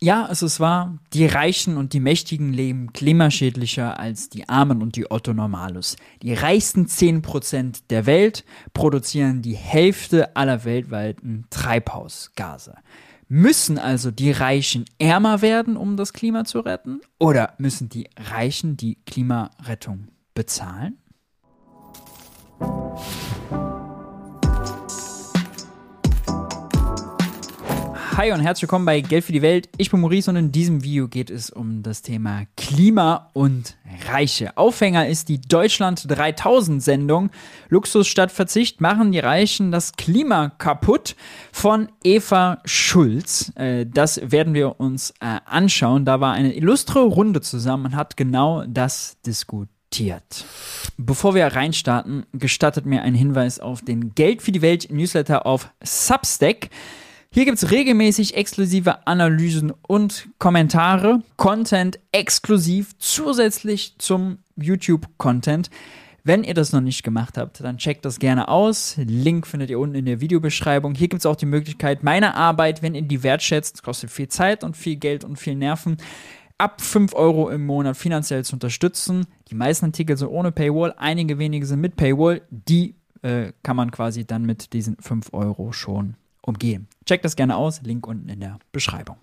Ja, also es ist wahr, die Reichen und die Mächtigen leben klimaschädlicher als die Armen und die Otto Normalus. Die reichsten 10% der Welt produzieren die Hälfte aller weltweiten Treibhausgase. Müssen also die Reichen ärmer werden, um das Klima zu retten? Oder müssen die Reichen die Klimarettung bezahlen? Hi und herzlich willkommen bei Geld für die Welt. Ich bin Maurice und in diesem Video geht es um das Thema Klima und Reiche. Aufhänger ist die Deutschland 3000 Sendung. Luxus statt Verzicht machen die Reichen das Klima kaputt von Eva Schulz. Äh, das werden wir uns äh, anschauen. Da war eine illustre Runde zusammen und hat genau das diskutiert. Bevor wir reinstarten, gestattet mir ein Hinweis auf den Geld für die Welt Newsletter auf Substack. Hier gibt es regelmäßig exklusive Analysen und Kommentare, Content exklusiv zusätzlich zum YouTube-Content. Wenn ihr das noch nicht gemacht habt, dann checkt das gerne aus. Link findet ihr unten in der Videobeschreibung. Hier gibt es auch die Möglichkeit, meine Arbeit, wenn ihr die wertschätzt, kostet viel Zeit und viel Geld und viel Nerven, ab 5 Euro im Monat finanziell zu unterstützen. Die meisten Artikel sind ohne Paywall, einige wenige sind mit Paywall. Die äh, kann man quasi dann mit diesen 5 Euro schon umgehen. Checkt das gerne aus, Link unten in der Beschreibung.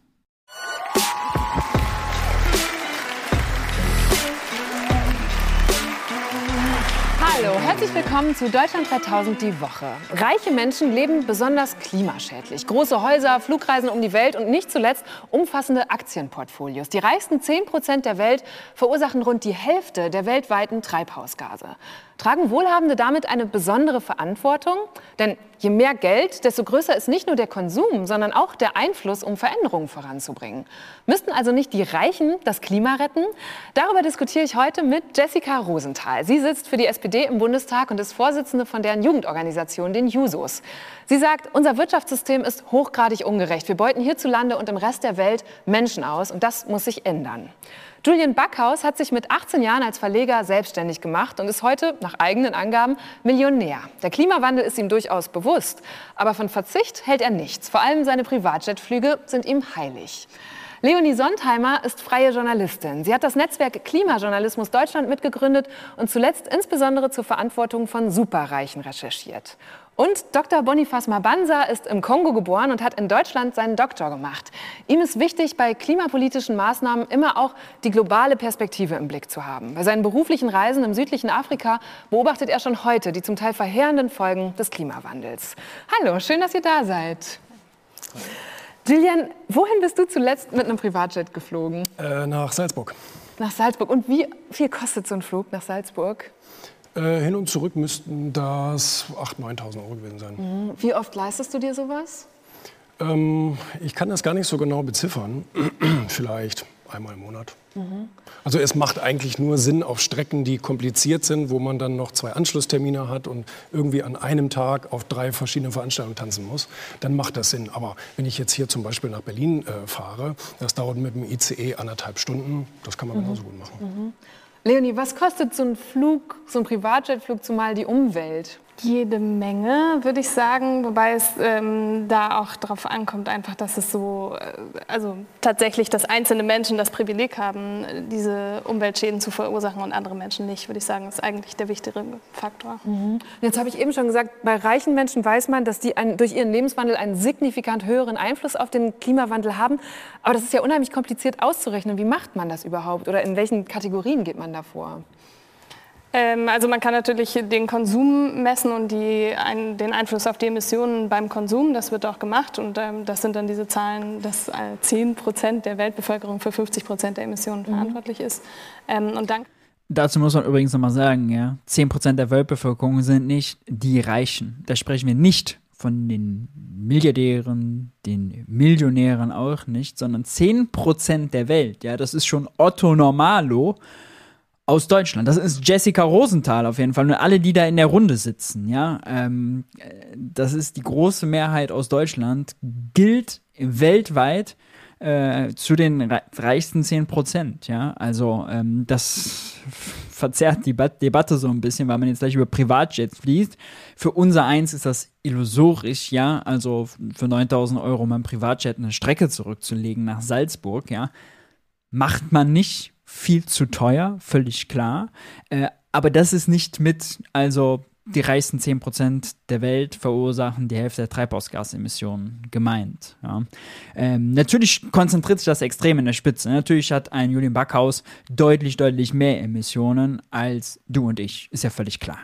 Hallo, herzlich willkommen zu Deutschland 2000 die Woche. Reiche Menschen leben besonders klimaschädlich. Große Häuser, Flugreisen um die Welt und nicht zuletzt umfassende Aktienportfolios. Die reichsten 10 Prozent der Welt verursachen rund die Hälfte der weltweiten Treibhausgase. Tragen Wohlhabende damit eine besondere Verantwortung? Denn je mehr Geld, desto größer ist nicht nur der Konsum, sondern auch der Einfluss, um Veränderungen voranzubringen. Müssten also nicht die Reichen das Klima retten? Darüber diskutiere ich heute mit Jessica Rosenthal. Sie sitzt für die SPD im Bundestag und ist Vorsitzende von deren Jugendorganisation, den Jusos. Sie sagt, unser Wirtschaftssystem ist hochgradig ungerecht. Wir beuten hierzulande und im Rest der Welt Menschen aus und das muss sich ändern. Julian Backhaus hat sich mit 18 Jahren als Verleger selbstständig gemacht und ist heute, nach eigenen Angaben, Millionär. Der Klimawandel ist ihm durchaus bewusst, aber von Verzicht hält er nichts. Vor allem seine Privatjetflüge sind ihm heilig. Leonie Sontheimer ist freie Journalistin. Sie hat das Netzwerk Klimajournalismus Deutschland mitgegründet und zuletzt insbesondere zur Verantwortung von Superreichen recherchiert. Und Dr. Boniface Mabanza ist im Kongo geboren und hat in Deutschland seinen Doktor gemacht. Ihm ist wichtig, bei klimapolitischen Maßnahmen immer auch die globale Perspektive im Blick zu haben. Bei seinen beruflichen Reisen im südlichen Afrika beobachtet er schon heute die zum Teil verheerenden Folgen des Klimawandels. Hallo, schön, dass ihr da seid. Julian, wohin bist du zuletzt mit einem Privatjet geflogen? Äh, nach Salzburg. Nach Salzburg. Und wie viel kostet so ein Flug nach Salzburg? Äh, hin und zurück müssten das 8.000, 9.000 Euro gewesen sein. Mhm. Wie oft leistest du dir sowas? Ähm, ich kann das gar nicht so genau beziffern. Vielleicht einmal im Monat. Mhm. Also es macht eigentlich nur Sinn auf Strecken, die kompliziert sind, wo man dann noch zwei Anschlusstermine hat und irgendwie an einem Tag auf drei verschiedene Veranstaltungen tanzen muss. Dann macht das Sinn. Aber wenn ich jetzt hier zum Beispiel nach Berlin äh, fahre, das dauert mit dem ICE anderthalb Stunden. Das kann man mhm. genauso gut machen. Mhm. Leonie, was kostet so ein Flug, so ein Privatjetflug zumal die Umwelt? Jede Menge, würde ich sagen, wobei es ähm, da auch darauf ankommt, einfach, dass es so, äh, also tatsächlich, dass einzelne Menschen das Privileg haben, diese Umweltschäden zu verursachen und andere Menschen nicht, würde ich sagen, ist eigentlich der wichtigere Faktor. Mhm. Jetzt habe ich eben schon gesagt, bei reichen Menschen weiß man, dass die ein, durch ihren Lebenswandel einen signifikant höheren Einfluss auf den Klimawandel haben. Aber das ist ja unheimlich kompliziert auszurechnen. Wie macht man das überhaupt oder in welchen Kategorien geht man da vor? Also man kann natürlich den Konsum messen und die, ein, den Einfluss auf die Emissionen beim Konsum. Das wird auch gemacht und ähm, das sind dann diese Zahlen, dass äh, 10 Prozent der Weltbevölkerung für 50 Prozent der Emissionen mhm. verantwortlich ist. Ähm, und dann Dazu muss man übrigens nochmal sagen, ja, 10% der Weltbevölkerung sind nicht die Reichen. Da sprechen wir nicht von den Milliardären, den Millionären auch nicht, sondern 10% der Welt. Ja, das ist schon Otto Normalo aus Deutschland. Das ist Jessica Rosenthal auf jeden Fall und alle, die da in der Runde sitzen, ja. Ähm, das ist die große Mehrheit aus Deutschland, gilt weltweit äh, zu den reichsten 10 Prozent. Ja? Also ähm, das verzerrt die Debatte so ein bisschen, weil man jetzt gleich über Privatjets fließt. Für unser Eins ist das illusorisch, ja, also für 9000 Euro mein Privatjet eine Strecke zurückzulegen nach Salzburg, ja, macht man nicht viel zu teuer, völlig klar. Äh, aber das ist nicht mit, also die reichsten 10% der Welt verursachen die Hälfte der Treibhausgasemissionen gemeint. Ja. Ähm, natürlich konzentriert sich das extrem in der Spitze. Natürlich hat ein Julian Backhaus deutlich, deutlich mehr Emissionen als du und ich. Ist ja völlig klar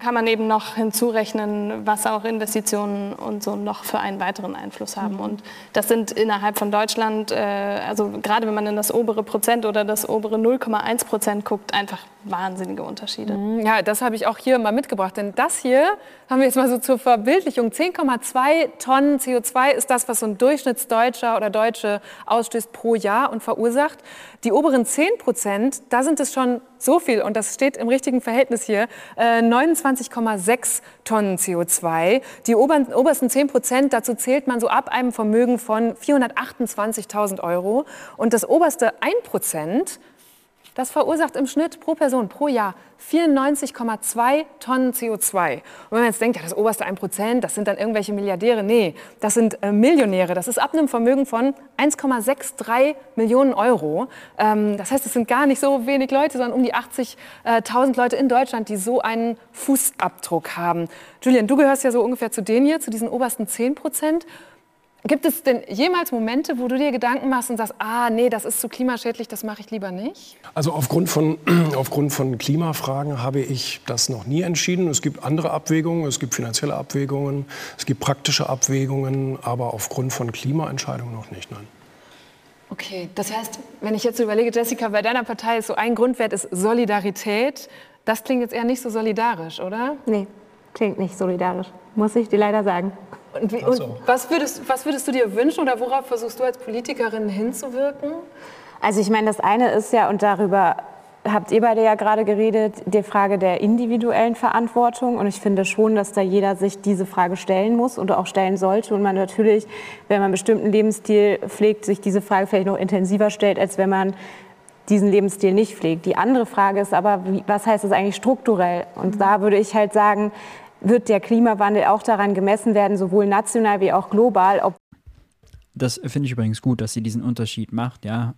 kann man eben noch hinzurechnen, was auch Investitionen und so noch für einen weiteren Einfluss haben. Mhm. Und das sind innerhalb von Deutschland, äh, also gerade wenn man in das obere Prozent oder das obere 0,1 Prozent guckt, einfach wahnsinnige Unterschiede. Mhm. Ja, das habe ich auch hier mal mitgebracht. Denn das hier haben wir jetzt mal so zur Verbildlichung. 10,2 Tonnen CO2 ist das, was so ein Durchschnittsdeutscher oder Deutsche ausstößt pro Jahr und verursacht. Die oberen 10 Prozent, da sind es schon so viel, und das steht im richtigen Verhältnis hier, äh, 29,6 Tonnen CO2. Die oberen, obersten 10 Prozent, dazu zählt man so ab einem Vermögen von 428.000 Euro. Und das oberste 1 Prozent, das verursacht im Schnitt pro Person pro Jahr 94,2 Tonnen CO2. Und wenn man jetzt denkt, ja, das oberste 1 Prozent, das sind dann irgendwelche Milliardäre, nee, das sind äh, Millionäre. Das ist ab einem Vermögen von 1,63 Millionen Euro. Ähm, das heißt, es sind gar nicht so wenig Leute, sondern um die 80.000 äh, Leute in Deutschland, die so einen Fußabdruck haben. Julian, du gehörst ja so ungefähr zu denen hier, zu diesen obersten 10 Prozent. Gibt es denn jemals Momente, wo du dir Gedanken machst und sagst, ah, nee, das ist zu klimaschädlich, das mache ich lieber nicht? Also aufgrund von, aufgrund von Klimafragen habe ich das noch nie entschieden. Es gibt andere Abwägungen, es gibt finanzielle Abwägungen, es gibt praktische Abwägungen, aber aufgrund von Klimaentscheidungen noch nicht, nein. Okay, das heißt, wenn ich jetzt überlege, Jessica, bei deiner Partei ist so ein Grundwert ist Solidarität. Das klingt jetzt eher nicht so solidarisch, oder? Nee, klingt nicht solidarisch, muss ich dir leider sagen. Und, wie, und was, würdest, was würdest du dir wünschen oder worauf versuchst du als Politikerin hinzuwirken? Also ich meine, das eine ist ja, und darüber habt ihr beide ja gerade geredet, die Frage der individuellen Verantwortung. Und ich finde schon, dass da jeder sich diese Frage stellen muss und auch stellen sollte. Und man natürlich, wenn man einen bestimmten Lebensstil pflegt, sich diese Frage vielleicht noch intensiver stellt, als wenn man diesen Lebensstil nicht pflegt. Die andere Frage ist aber, was heißt das eigentlich strukturell? Und da würde ich halt sagen, wird der Klimawandel auch daran gemessen werden, sowohl national wie auch global. Ob das finde ich übrigens gut, dass sie diesen Unterschied macht, ja.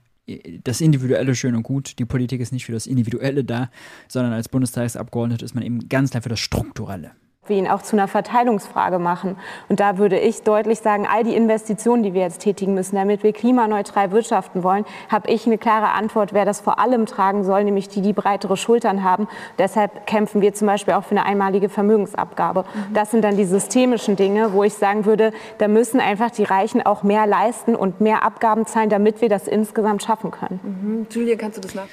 Das Individuelle schön und gut. Die Politik ist nicht für das Individuelle da, sondern als Bundestagsabgeordnete ist man eben ganz klar für das Strukturelle wir ihn auch zu einer Verteilungsfrage machen. Und da würde ich deutlich sagen, all die Investitionen, die wir jetzt tätigen müssen, damit wir klimaneutral wirtschaften wollen, habe ich eine klare Antwort, wer das vor allem tragen soll, nämlich die, die breitere Schultern haben. Deshalb kämpfen wir zum Beispiel auch für eine einmalige Vermögensabgabe. Mhm. Das sind dann die systemischen Dinge, wo ich sagen würde, da müssen einfach die Reichen auch mehr leisten und mehr Abgaben zahlen, damit wir das insgesamt schaffen können. Mhm. Julia, kannst du das nach?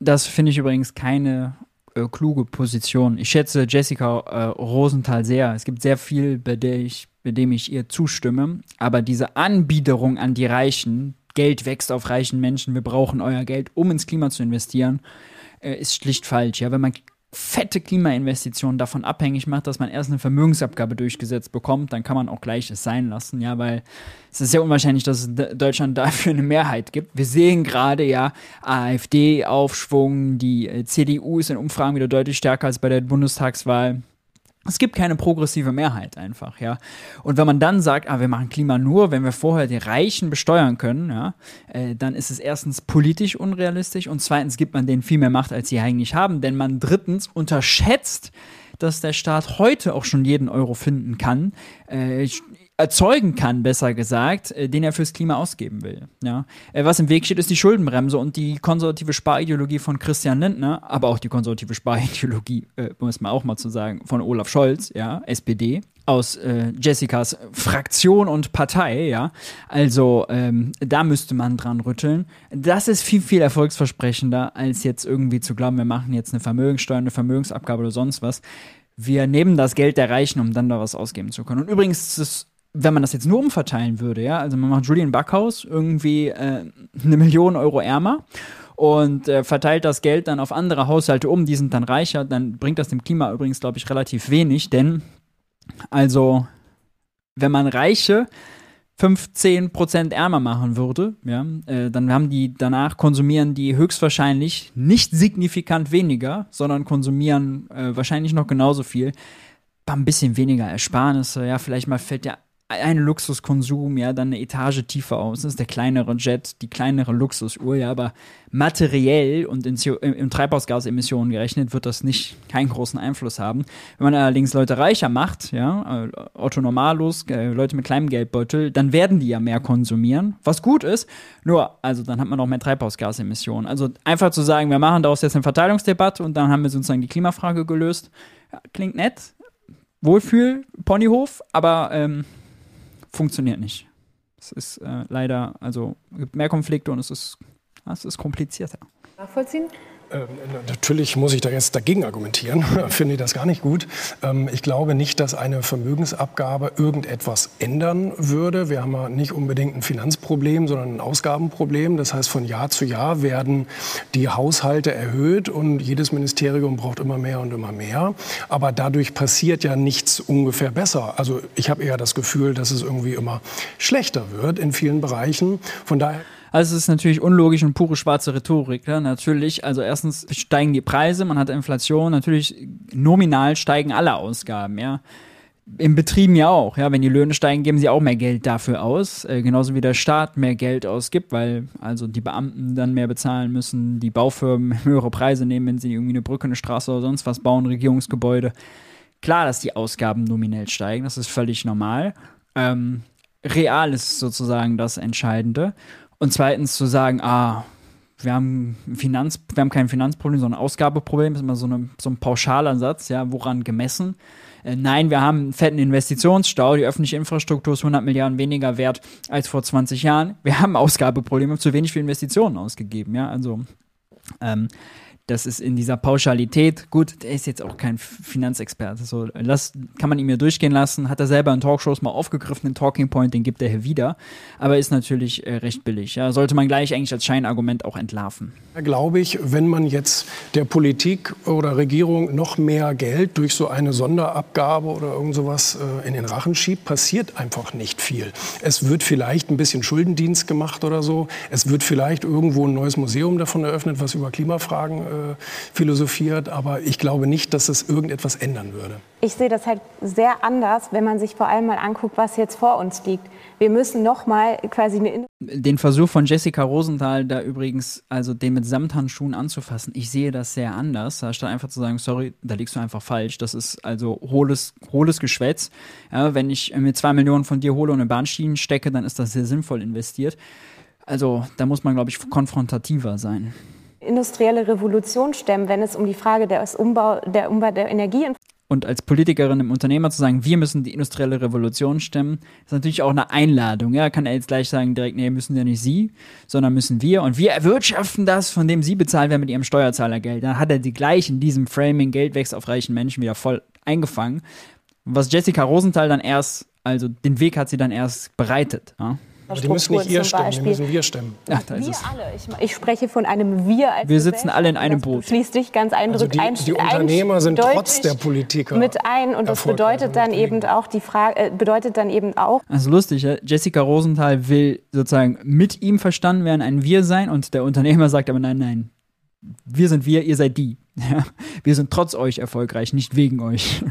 Das finde ich übrigens keine äh, kluge Position. Ich schätze Jessica äh, Rosenthal sehr. Es gibt sehr viel, bei, ich, bei dem ich ihr zustimme. Aber diese Anbiederung an die Reichen, Geld wächst auf reichen Menschen, wir brauchen euer Geld, um ins Klima zu investieren, äh, ist schlicht falsch. Ja, wenn man fette Klimainvestitionen davon abhängig macht, dass man erst eine Vermögensabgabe durchgesetzt bekommt, dann kann man auch gleich es sein lassen, ja, weil es ist sehr unwahrscheinlich, dass es Deutschland dafür eine Mehrheit gibt. Wir sehen gerade ja AfD-Aufschwung, die äh, CDU ist in Umfragen wieder deutlich stärker als bei der Bundestagswahl es gibt keine progressive Mehrheit einfach, ja. Und wenn man dann sagt, ah, wir machen Klima nur, wenn wir vorher die Reichen besteuern können, ja, äh, dann ist es erstens politisch unrealistisch und zweitens gibt man denen viel mehr Macht, als sie eigentlich haben, denn man drittens unterschätzt, dass der Staat heute auch schon jeden Euro finden kann. Äh, erzeugen kann, besser gesagt, äh, den er fürs Klima ausgeben will. Ja? Äh, was im Weg steht, ist die Schuldenbremse und die konservative Sparideologie von Christian Lindner, aber auch die konservative Sparideologie, äh, muss man auch mal zu sagen, von Olaf Scholz, ja, SPD, aus äh, Jessicas Fraktion und Partei, ja. Also ähm, da müsste man dran rütteln. Das ist viel, viel erfolgsversprechender, als jetzt irgendwie zu glauben, wir machen jetzt eine Vermögenssteuer, eine Vermögensabgabe oder sonst was. Wir nehmen das Geld der Reichen, um dann da was ausgeben zu können. Und übrigens, das wenn man das jetzt nur umverteilen würde, ja, also man macht Julian Backhaus irgendwie äh, eine Million Euro ärmer und äh, verteilt das Geld dann auf andere Haushalte um, die sind dann reicher, dann bringt das dem Klima übrigens, glaube ich, relativ wenig, denn also wenn man Reiche 15 Prozent ärmer machen würde, ja, äh, dann haben die danach konsumieren die höchstwahrscheinlich nicht signifikant weniger, sondern konsumieren äh, wahrscheinlich noch genauso viel. Ein bisschen weniger Ersparnisse, ja, vielleicht mal fällt der ein Luxuskonsum, ja, dann eine Etage tiefer aus. Das ist der kleinere Jet, die kleinere Luxusuhr, ja, aber materiell und in, in Treibhausgasemissionen gerechnet wird das nicht keinen großen Einfluss haben. Wenn man allerdings Leute reicher macht, ja, äh, Otto Normalos, äh, Leute mit kleinem Geldbeutel, dann werden die ja mehr konsumieren, was gut ist. Nur, also dann hat man auch mehr Treibhausgasemissionen. Also einfach zu sagen, wir machen daraus jetzt eine Verteilungsdebatte und dann haben wir sozusagen die Klimafrage gelöst, ja, klingt nett. Wohlfühl, Ponyhof, aber ähm, funktioniert nicht. Es ist äh, leider, also gibt mehr Konflikte und es ist, es ist komplizierter. Nachvollziehen? Ähm, natürlich muss ich da jetzt dagegen argumentieren. Finde ich das gar nicht gut. Ähm, ich glaube nicht, dass eine Vermögensabgabe irgendetwas ändern würde. Wir haben ja nicht unbedingt ein Finanzproblem, sondern ein Ausgabenproblem. Das heißt, von Jahr zu Jahr werden die Haushalte erhöht und jedes Ministerium braucht immer mehr und immer mehr. Aber dadurch passiert ja nichts ungefähr besser. Also ich habe eher das Gefühl, dass es irgendwie immer schlechter wird in vielen Bereichen. Von daher also es ist natürlich unlogisch und pure schwarze Rhetorik. Ja? Natürlich, also erstens steigen die Preise, man hat Inflation, natürlich nominal steigen alle Ausgaben, ja. Im Betrieben ja auch, ja. Wenn die Löhne steigen, geben sie auch mehr Geld dafür aus. Äh, genauso wie der Staat mehr Geld ausgibt, weil also die Beamten dann mehr bezahlen müssen, die Baufirmen höhere Preise nehmen, wenn sie irgendwie eine Brücke, eine Straße oder sonst was bauen, Regierungsgebäude. Klar, dass die Ausgaben nominell steigen, das ist völlig normal. Ähm, real ist sozusagen das Entscheidende. Und zweitens zu sagen, ah, wir haben, Finanz, wir haben kein Finanzproblem, sondern ein Ausgabeproblem, ist immer so, eine, so ein pauschaler Satz, ja, woran gemessen? Äh, nein, wir haben einen fetten Investitionsstau, die öffentliche Infrastruktur ist 100 Milliarden weniger wert als vor 20 Jahren. Wir haben Ausgabeprobleme, zu wenig für Investitionen ausgegeben, ja, also ähm, das ist in dieser Pauschalität, gut, der ist jetzt auch kein Finanzexperte, so das kann man ihm ja durchgehen lassen, hat er selber in Talkshows mal aufgegriffen, den Talking Point, den gibt er hier wieder, aber ist natürlich äh, recht billig, ja, sollte man gleich eigentlich als Scheinargument auch entlarven. Glaube ich, wenn man jetzt der Politik oder Regierung noch mehr Geld durch so eine Sonderabgabe oder irgend sowas äh, in den Rachen schiebt, passiert einfach nicht viel. Es wird vielleicht ein bisschen Schuldendienst gemacht oder so, es wird vielleicht irgendwo ein neues Museum davon eröffnet, was über Klimafragen äh, philosophiert, aber ich glaube nicht, dass es irgendetwas ändern würde. Ich sehe das halt sehr anders, wenn man sich vor allem mal anguckt, was jetzt vor uns liegt. Wir müssen noch mal quasi eine den Versuch von Jessica Rosenthal da übrigens, also den mit Samthandschuhen anzufassen, ich sehe das sehr anders. Statt einfach zu sagen, sorry, da liegst du einfach falsch. Das ist also hohles, hohles Geschwätz. Ja, wenn ich mir zwei Millionen von dir hole und in Bahnschienen stecke, dann ist das sehr sinnvoll investiert. Also da muss man, glaube ich, konfrontativer sein industrielle Revolution stemmen, wenn es um die Frage des Umbau, der Umbau der Energie und als Politikerin im Unternehmer zu sagen, wir müssen die industrielle Revolution stemmen, ist natürlich auch eine Einladung. Ja, kann er jetzt gleich sagen, direkt, nee, müssen ja nicht Sie, sondern müssen wir. Und wir erwirtschaften das, von dem Sie bezahlt werden mit Ihrem Steuerzahlergeld. Dann hat er die gleich in diesem Framing Geld wächst auf reichen Menschen wieder voll eingefangen. Was Jessica Rosenthal dann erst, also den Weg hat sie dann erst bereitet. Ja? Aber die müssen nicht ihr stimmen, die müssen wir stimmen. Ach, da wir alle. Ich, ich, spreche von einem Wir als Wir sitzen alle in einem Boot. Schließt dich ganz eindrücklich also die, die Unternehmer sind trotz der Politiker mit ein und das bedeutet dann eben auch die Frage äh, bedeutet dann eben auch. Also lustig, ja? Jessica Rosenthal will sozusagen mit ihm verstanden werden, ein Wir sein und der Unternehmer sagt aber nein, nein. Wir sind wir, ihr seid die. Ja? Wir sind trotz euch erfolgreich, nicht wegen euch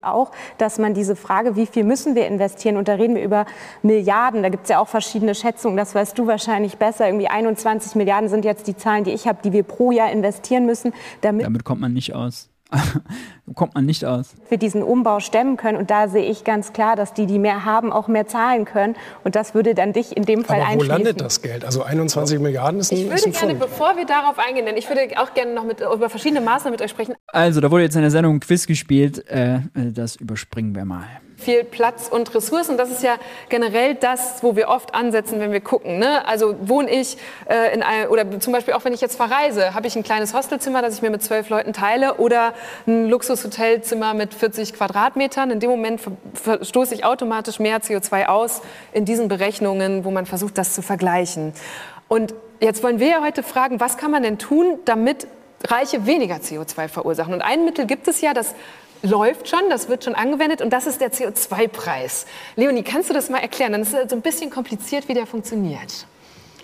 auch, dass man diese Frage, wie viel müssen wir investieren, und da reden wir über Milliarden, da gibt es ja auch verschiedene Schätzungen, das weißt du wahrscheinlich besser, irgendwie 21 Milliarden sind jetzt die Zahlen, die ich habe, die wir pro Jahr investieren müssen. Damit, damit kommt man nicht aus. kommt man nicht aus. Wir diesen Umbau stemmen können. Und da sehe ich ganz klar, dass die, die mehr haben, auch mehr zahlen können. Und das würde dann dich in dem Fall Aber einschließen. wo landet das Geld? Also 21 Milliarden ist ein Ich würde ein gerne, Fund. bevor wir darauf eingehen, denn ich würde auch gerne noch mit, über verschiedene Maßnahmen mit euch sprechen. Also, da wurde jetzt in der Sendung ein Quiz gespielt. Äh, das überspringen wir mal viel Platz und Ressourcen. Das ist ja generell das, wo wir oft ansetzen, wenn wir gucken. Ne? Also wohne ich äh, in einem, oder zum Beispiel auch wenn ich jetzt verreise, habe ich ein kleines Hostelzimmer, das ich mir mit zwölf Leuten teile oder ein Luxushotelzimmer mit 40 Quadratmetern. In dem Moment verstoße ich automatisch mehr CO2 aus in diesen Berechnungen, wo man versucht, das zu vergleichen. Und jetzt wollen wir ja heute fragen, was kann man denn tun, damit Reiche weniger CO2 verursachen? Und ein Mittel gibt es ja, das läuft schon, das wird schon angewendet und das ist der CO2-Preis. Leonie, kannst du das mal erklären? Dann ist es so ein bisschen kompliziert, wie der funktioniert.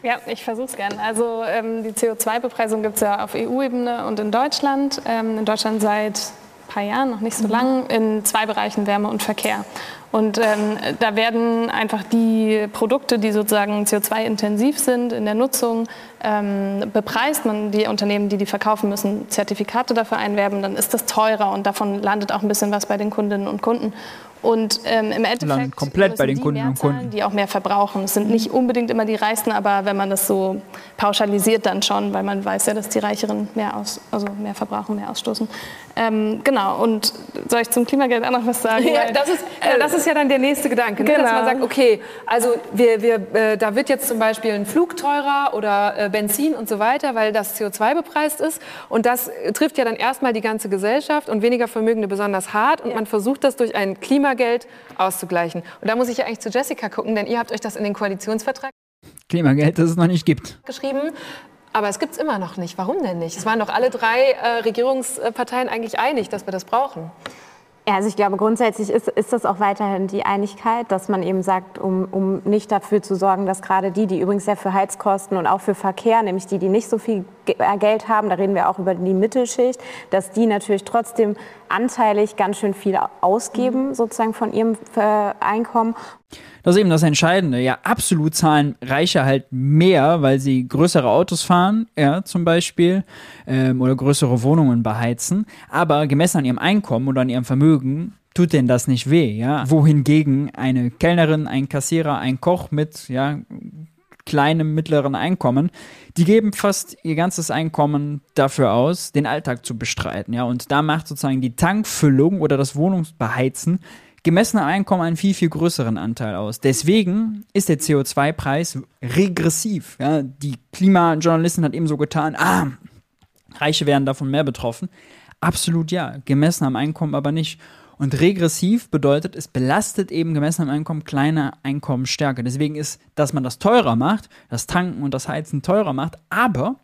Ja, ich versuche es gerne. Also ähm, die CO2-Bepreisung gibt es ja auf EU-Ebene und in Deutschland. Ähm, in Deutschland seit ein paar Jahren, noch nicht so mhm. lang, in zwei Bereichen Wärme und Verkehr. Und ähm, da werden einfach die Produkte, die sozusagen CO2-intensiv sind in der Nutzung, ähm, bepreist. Man, die Unternehmen, die die verkaufen, müssen Zertifikate dafür einwerben. Dann ist das teurer und davon landet auch ein bisschen was bei den Kundinnen und Kunden. Und ähm, im Endeffekt komplett bei den Kunden und Kunden, die auch mehr verbrauchen. Es sind nicht unbedingt immer die Reichsten, aber wenn man das so pauschalisiert, dann schon, weil man weiß ja, dass die Reicheren mehr aus, also mehr verbrauchen, mehr ausstoßen. Ähm, genau. Und soll ich zum Klimageld auch noch was sagen? Ja, das ist, äh, das ist ja dann der nächste Gedanke, genau. ne? dass man genau. sagt, okay, also wir, wir, äh, da wird jetzt zum Beispiel ein Flug teurer oder äh, Benzin und so weiter, weil das CO2 bepreist ist. Und das trifft ja dann erstmal die ganze Gesellschaft und weniger Vermögende besonders hart. Und ja. man versucht das durch ein Klima Klimageld auszugleichen. Und da muss ich ja eigentlich zu Jessica gucken, denn ihr habt euch das in den Koalitionsvertrag Klimageld, das es noch nicht gibt. Geschrieben. Aber es gibt es immer noch nicht. Warum denn nicht? Es waren doch alle drei äh, Regierungsparteien eigentlich einig, dass wir das brauchen. Ja, also ich glaube, grundsätzlich ist, ist das auch weiterhin die Einigkeit, dass man eben sagt, um, um nicht dafür zu sorgen, dass gerade die, die übrigens ja für Heizkosten und auch für Verkehr, nämlich die, die nicht so viel äh, Geld haben, da reden wir auch über die Mittelschicht, dass die natürlich trotzdem anteilig ganz schön viel ausgeben, mhm. sozusagen von ihrem äh, Einkommen. Das ist eben das Entscheidende. Ja, absolut zahlen Reiche halt mehr, weil sie größere Autos fahren, ja, zum Beispiel, ähm, oder größere Wohnungen beheizen. Aber gemessen an ihrem Einkommen oder an ihrem Vermögen tut denen das nicht weh, ja. Wohingegen eine Kellnerin, ein Kassierer, ein Koch mit, ja, kleinem, mittleren Einkommen, die geben fast ihr ganzes Einkommen dafür aus, den Alltag zu bestreiten, ja. Und da macht sozusagen die Tankfüllung oder das Wohnungsbeheizen gemessene Einkommen einen viel, viel größeren Anteil aus. Deswegen ist der CO2-Preis regressiv. Ja, die Klimajournalistin hat eben so getan, ah, Reiche werden davon mehr betroffen. Absolut ja, gemessen am Einkommen aber nicht. Und regressiv bedeutet, es belastet eben gemessen am Einkommen kleine Einkommen stärker. Deswegen ist, dass man das teurer macht, das Tanken und das Heizen teurer macht, aber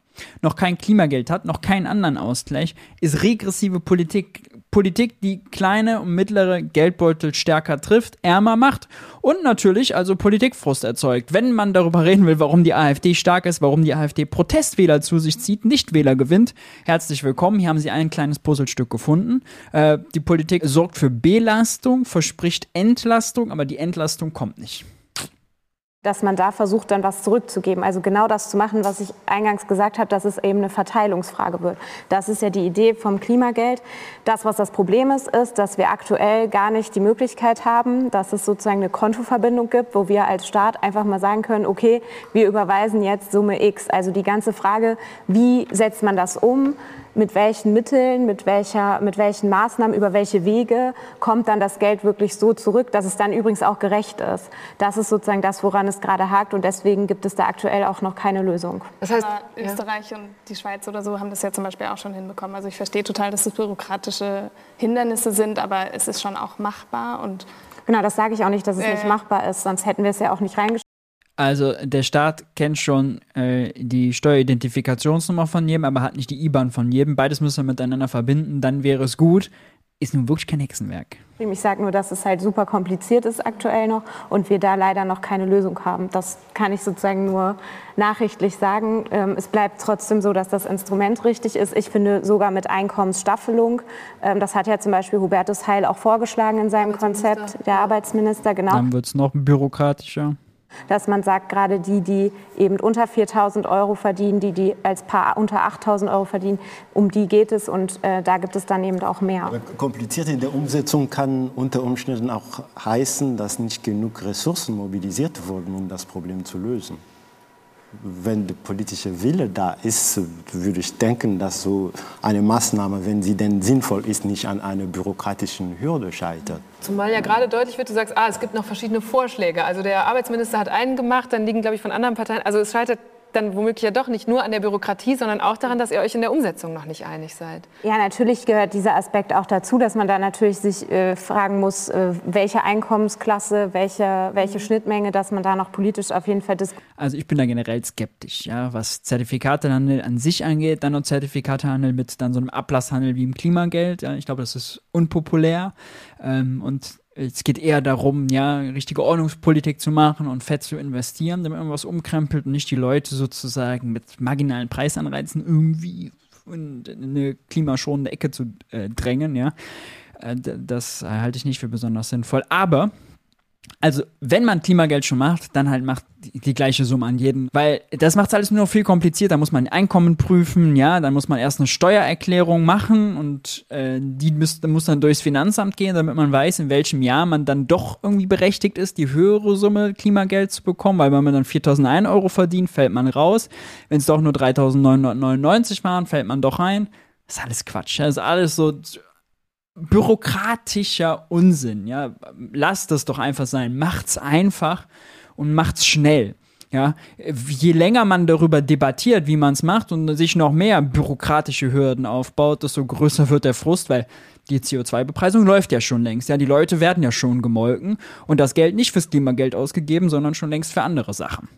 noch kein Klimageld hat, noch keinen anderen Ausgleich, ist regressive Politik. Politik, die kleine und mittlere Geldbeutel stärker trifft, ärmer macht und natürlich also Politikfrust erzeugt. Wenn man darüber reden will, warum die AfD stark ist, warum die AfD Protestwähler zu sich zieht, Nichtwähler gewinnt, herzlich willkommen. Hier haben Sie ein kleines Puzzlestück gefunden. Äh, die Politik sorgt für Belastung, verspricht Entlastung, aber die Entlastung kommt nicht dass man da versucht, dann was zurückzugeben. Also genau das zu machen, was ich eingangs gesagt habe, dass es eben eine Verteilungsfrage wird. Das ist ja die Idee vom Klimageld. Das, was das Problem ist, ist, dass wir aktuell gar nicht die Möglichkeit haben, dass es sozusagen eine Kontoverbindung gibt, wo wir als Staat einfach mal sagen können, okay, wir überweisen jetzt Summe X. Also die ganze Frage, wie setzt man das um? Mit welchen Mitteln, mit, welcher, mit welchen Maßnahmen, über welche Wege kommt dann das Geld wirklich so zurück, dass es dann übrigens auch gerecht ist. Das ist sozusagen das, woran es gerade hakt und deswegen gibt es da aktuell auch noch keine Lösung. Das heißt, Aber Österreich ja. und die Schweiz oder so haben das ja zum Beispiel auch schon hinbekommen. Also ich verstehe total, dass es bürokratische Hindernisse sind, aber es ist schon auch machbar und Genau, das sage ich auch nicht, dass es äh, nicht machbar ist, sonst hätten wir es ja auch nicht reingeschrieben. Also der Staat kennt schon äh, die Steueridentifikationsnummer von jedem, aber hat nicht die IBAN von jedem. Beides müssen wir miteinander verbinden, dann wäre es gut. Ist nun wirklich kein Hexenwerk. Ich sage nur, dass es halt super kompliziert ist aktuell noch und wir da leider noch keine Lösung haben. Das kann ich sozusagen nur nachrichtlich sagen. Ähm, es bleibt trotzdem so, dass das Instrument richtig ist. Ich finde sogar mit Einkommensstaffelung. Ähm, das hat ja zum Beispiel Hubertus Heil auch vorgeschlagen in seinem Konzept, der Arbeitsminister. Genau. Dann wird es noch bürokratischer dass man sagt, gerade die, die eben unter 4.000 Euro verdienen, die, die als Paar unter 8.000 Euro verdienen, um die geht es und äh, da gibt es dann eben auch mehr. Aber kompliziert in der Umsetzung kann unter Umständen auch heißen, dass nicht genug Ressourcen mobilisiert wurden, um das Problem zu lösen wenn der politische Wille da ist, würde ich denken, dass so eine Maßnahme, wenn sie denn sinnvoll ist, nicht an einer bürokratischen Hürde scheitert. Zumal ja gerade deutlich wird, du sagst, ah, es gibt noch verschiedene Vorschläge. Also der Arbeitsminister hat einen gemacht, dann liegen, glaube ich, von anderen Parteien. Also es scheitert dann womöglich ja doch nicht nur an der Bürokratie, sondern auch daran, dass ihr euch in der Umsetzung noch nicht einig seid. Ja, natürlich gehört dieser Aspekt auch dazu, dass man da natürlich sich äh, fragen muss, äh, welche Einkommensklasse, welche, welche mhm. Schnittmenge, dass man da noch politisch auf jeden Fall diskutiert. Also ich bin da generell skeptisch, ja, was Zertifikatehandel an sich angeht, dann noch Zertifikatehandel mit dann so einem Ablasshandel wie im Klimageld. Ja, ich glaube, das ist unpopulär ähm, und es geht eher darum, ja, richtige Ordnungspolitik zu machen und fett zu investieren, damit man was umkrempelt und nicht die Leute sozusagen mit marginalen Preisanreizen irgendwie in eine klimaschonende Ecke zu äh, drängen, ja. Äh, das halte ich nicht für besonders sinnvoll. Aber also, wenn man Klimageld schon macht, dann halt macht die, die gleiche Summe an jeden. Weil das macht es alles nur noch viel komplizierter. Da muss man Einkommen prüfen, ja, dann muss man erst eine Steuererklärung machen und äh, die müsst, muss dann durchs Finanzamt gehen, damit man weiß, in welchem Jahr man dann doch irgendwie berechtigt ist, die höhere Summe Klimageld zu bekommen. Weil wenn man dann 4.001 Euro verdient, fällt man raus. Wenn es doch nur 3.999 waren, fällt man doch rein. Das ist alles Quatsch. Das ist alles so bürokratischer Unsinn. Ja, lasst das doch einfach sein. Macht's einfach und macht's schnell. Ja, je länger man darüber debattiert, wie man es macht und sich noch mehr bürokratische Hürden aufbaut, desto größer wird der Frust, weil die CO2-Bepreisung läuft ja schon längst. Ja, die Leute werden ja schon gemolken und das Geld nicht fürs Klimageld ausgegeben, sondern schon längst für andere Sachen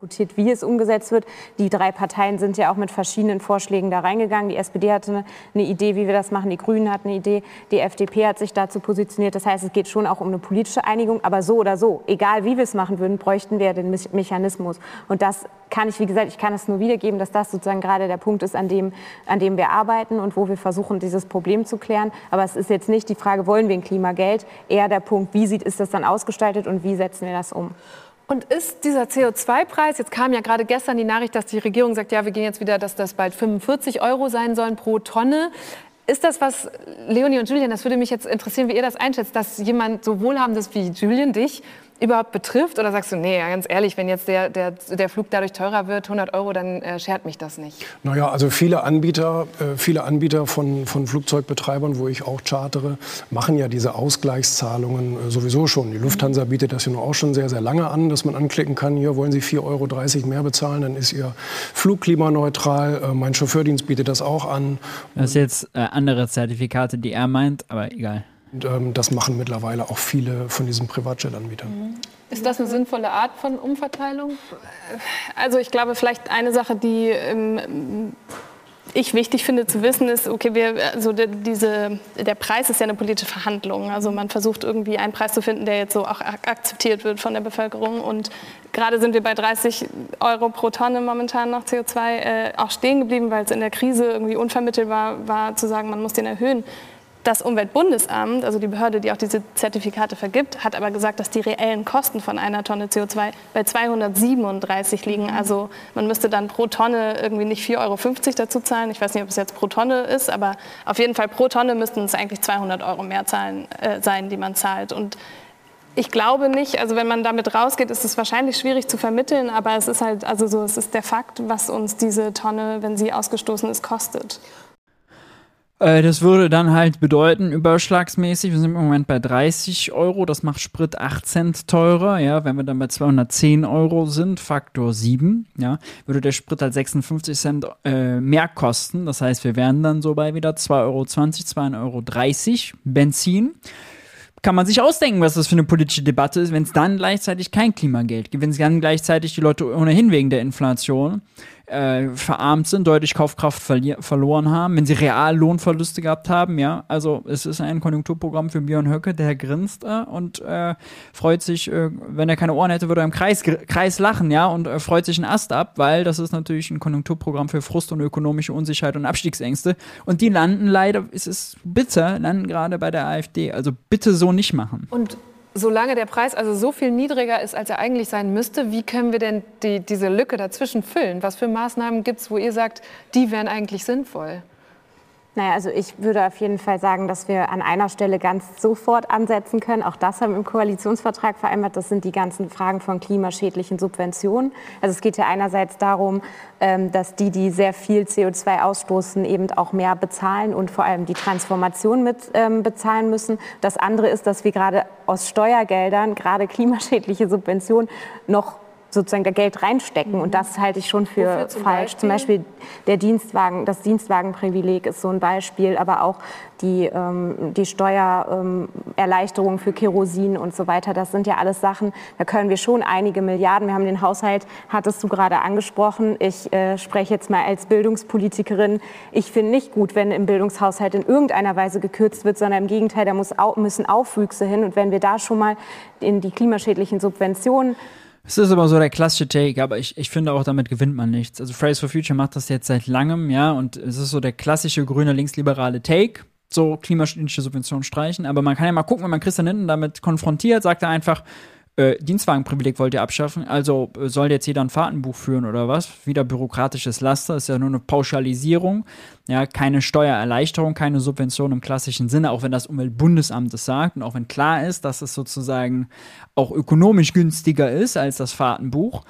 diskutiert, wie es umgesetzt wird. Die drei Parteien sind ja auch mit verschiedenen Vorschlägen da reingegangen. Die SPD hatte eine, Idee, wie wir das machen. Die Grünen hatten eine Idee. Die FDP hat sich dazu positioniert. Das heißt, es geht schon auch um eine politische Einigung. Aber so oder so, egal wie wir es machen würden, bräuchten wir den Mechanismus. Und das kann ich, wie gesagt, ich kann es nur wiedergeben, dass das sozusagen gerade der Punkt ist, an dem, an dem wir arbeiten und wo wir versuchen, dieses Problem zu klären. Aber es ist jetzt nicht die Frage, wollen wir ein Klimageld? Eher der Punkt, wie sieht, ist das dann ausgestaltet und wie setzen wir das um? Und ist dieser CO2-Preis, jetzt kam ja gerade gestern die Nachricht, dass die Regierung sagt, ja, wir gehen jetzt wieder, dass das bald 45 Euro sein sollen pro Tonne. Ist das was, Leonie und Julian, das würde mich jetzt interessieren, wie ihr das einschätzt, dass jemand so wohlhabendes wie Julian dich überhaupt betrifft? Oder sagst du, nee, ganz ehrlich, wenn jetzt der, der, der Flug dadurch teurer wird, 100 Euro, dann äh, schert mich das nicht? Naja, also viele Anbieter, äh, viele Anbieter von, von Flugzeugbetreibern, wo ich auch chartere, machen ja diese Ausgleichszahlungen äh, sowieso schon. Die Lufthansa bietet das ja nur auch schon sehr, sehr lange an, dass man anklicken kann, hier wollen Sie 4,30 Euro mehr bezahlen, dann ist Ihr Flug klimaneutral. Äh, mein Chauffeurdienst bietet das auch an. Das sind jetzt äh, andere Zertifikate, die er meint, aber egal. Und, ähm, das machen mittlerweile auch viele von diesen Privatjet-Anbietern. Mhm. Ist das eine sinnvolle Art von Umverteilung? Also ich glaube, vielleicht eine Sache, die ähm, ich wichtig finde zu wissen, ist, okay, wir, also der, diese, der Preis ist ja eine politische Verhandlung. Also man versucht irgendwie einen Preis zu finden, der jetzt so auch akzeptiert wird von der Bevölkerung. Und gerade sind wir bei 30 Euro pro Tonne momentan nach CO2 äh, auch stehen geblieben, weil es in der Krise irgendwie unvermittelbar war zu sagen, man muss den erhöhen. Das Umweltbundesamt, also die Behörde, die auch diese Zertifikate vergibt, hat aber gesagt, dass die reellen Kosten von einer Tonne CO2 bei 237 liegen. Mhm. Also man müsste dann pro Tonne irgendwie nicht 4,50 Euro dazu zahlen. Ich weiß nicht, ob es jetzt pro Tonne ist, aber auf jeden Fall pro Tonne müssten es eigentlich 200 Euro mehr zahlen, äh, sein, die man zahlt. Und ich glaube nicht, also wenn man damit rausgeht, ist es wahrscheinlich schwierig zu vermitteln, aber es ist halt, also so, es ist der Fakt, was uns diese Tonne, wenn sie ausgestoßen ist, kostet. Äh, das würde dann halt bedeuten, überschlagsmäßig, wir sind im Moment bei 30 Euro, das macht Sprit 8 Cent teurer, ja, wenn wir dann bei 210 Euro sind, Faktor 7, ja, würde der Sprit halt 56 Cent äh, mehr kosten, das heißt, wir wären dann so bei wieder 2,20 Euro, 2,30 Euro Benzin. Kann man sich ausdenken, was das für eine politische Debatte ist, wenn es dann gleichzeitig kein Klimageld gibt, wenn es dann gleichzeitig die Leute ohnehin wegen der Inflation äh, verarmt sind, deutlich Kaufkraft verloren haben, wenn sie real Lohnverluste gehabt haben, ja. Also es ist ein Konjunkturprogramm für Björn Höcke, der grinst äh, und äh, freut sich, äh, wenn er keine Ohren hätte, würde er im Kreis, Kreis lachen, ja, und äh, freut sich einen Ast ab, weil das ist natürlich ein Konjunkturprogramm für Frust und ökonomische Unsicherheit und Abstiegsängste. Und die landen leider, es ist bitter, landen gerade bei der AfD. Also bitte so nicht machen. Und solange der Preis also so viel niedriger ist, als er eigentlich sein müsste, wie können wir denn die, diese Lücke dazwischen füllen? Was für Maßnahmen gibt es, wo ihr sagt, die wären eigentlich sinnvoll? Naja, also ich würde auf jeden Fall sagen, dass wir an einer Stelle ganz sofort ansetzen können. Auch das haben wir im Koalitionsvertrag vereinbart. Das sind die ganzen Fragen von klimaschädlichen Subventionen. Also es geht ja einerseits darum, ähm, dass die, die sehr viel CO2 ausstoßen, eben auch mehr bezahlen und vor allem die Transformation mit ähm, bezahlen müssen. Das andere ist, dass wir gerade aus Steuergeldern gerade klimaschädliche Subventionen noch sozusagen da Geld reinstecken. Und das halte ich schon für Wofür zum falsch. Zum Beispiel der Dienstwagen, das Dienstwagenprivileg ist so ein Beispiel, aber auch die, ähm, die Steuererleichterung für Kerosin und so weiter. Das sind ja alles Sachen, da können wir schon einige Milliarden. Wir haben den Haushalt, hattest du gerade angesprochen. Ich äh, spreche jetzt mal als Bildungspolitikerin. Ich finde nicht gut, wenn im Bildungshaushalt in irgendeiner Weise gekürzt wird, sondern im Gegenteil, da muss, müssen Aufwüchse hin. Und wenn wir da schon mal in die klimaschädlichen Subventionen Es ist aber so der klassische Take, aber ich, ich finde auch, damit gewinnt man nichts. Also Fridays for Future macht das jetzt seit langem, ja, und es ist so der klassische grüne linksliberale Take, so klimaschädliche Subventionen streichen. Aber man kann ja mal gucken, wenn man Christian Lindner damit konfrontiert, sagt er einfach, äh, Dienstwagenprivileg wollt ihr abschaffen, also äh, soll jetzt jeder ein Fahrtenbuch führen oder was? Wieder bürokratisches Laster, ist ja nur eine Pauschalisierung, ja, keine Steuererleichterung, keine Subvention im klassischen Sinne, auch wenn das Umweltbundesamt es sagt und auch wenn klar ist, dass es sozusagen auch ökonomisch günstiger ist als das Fahrtenbuch.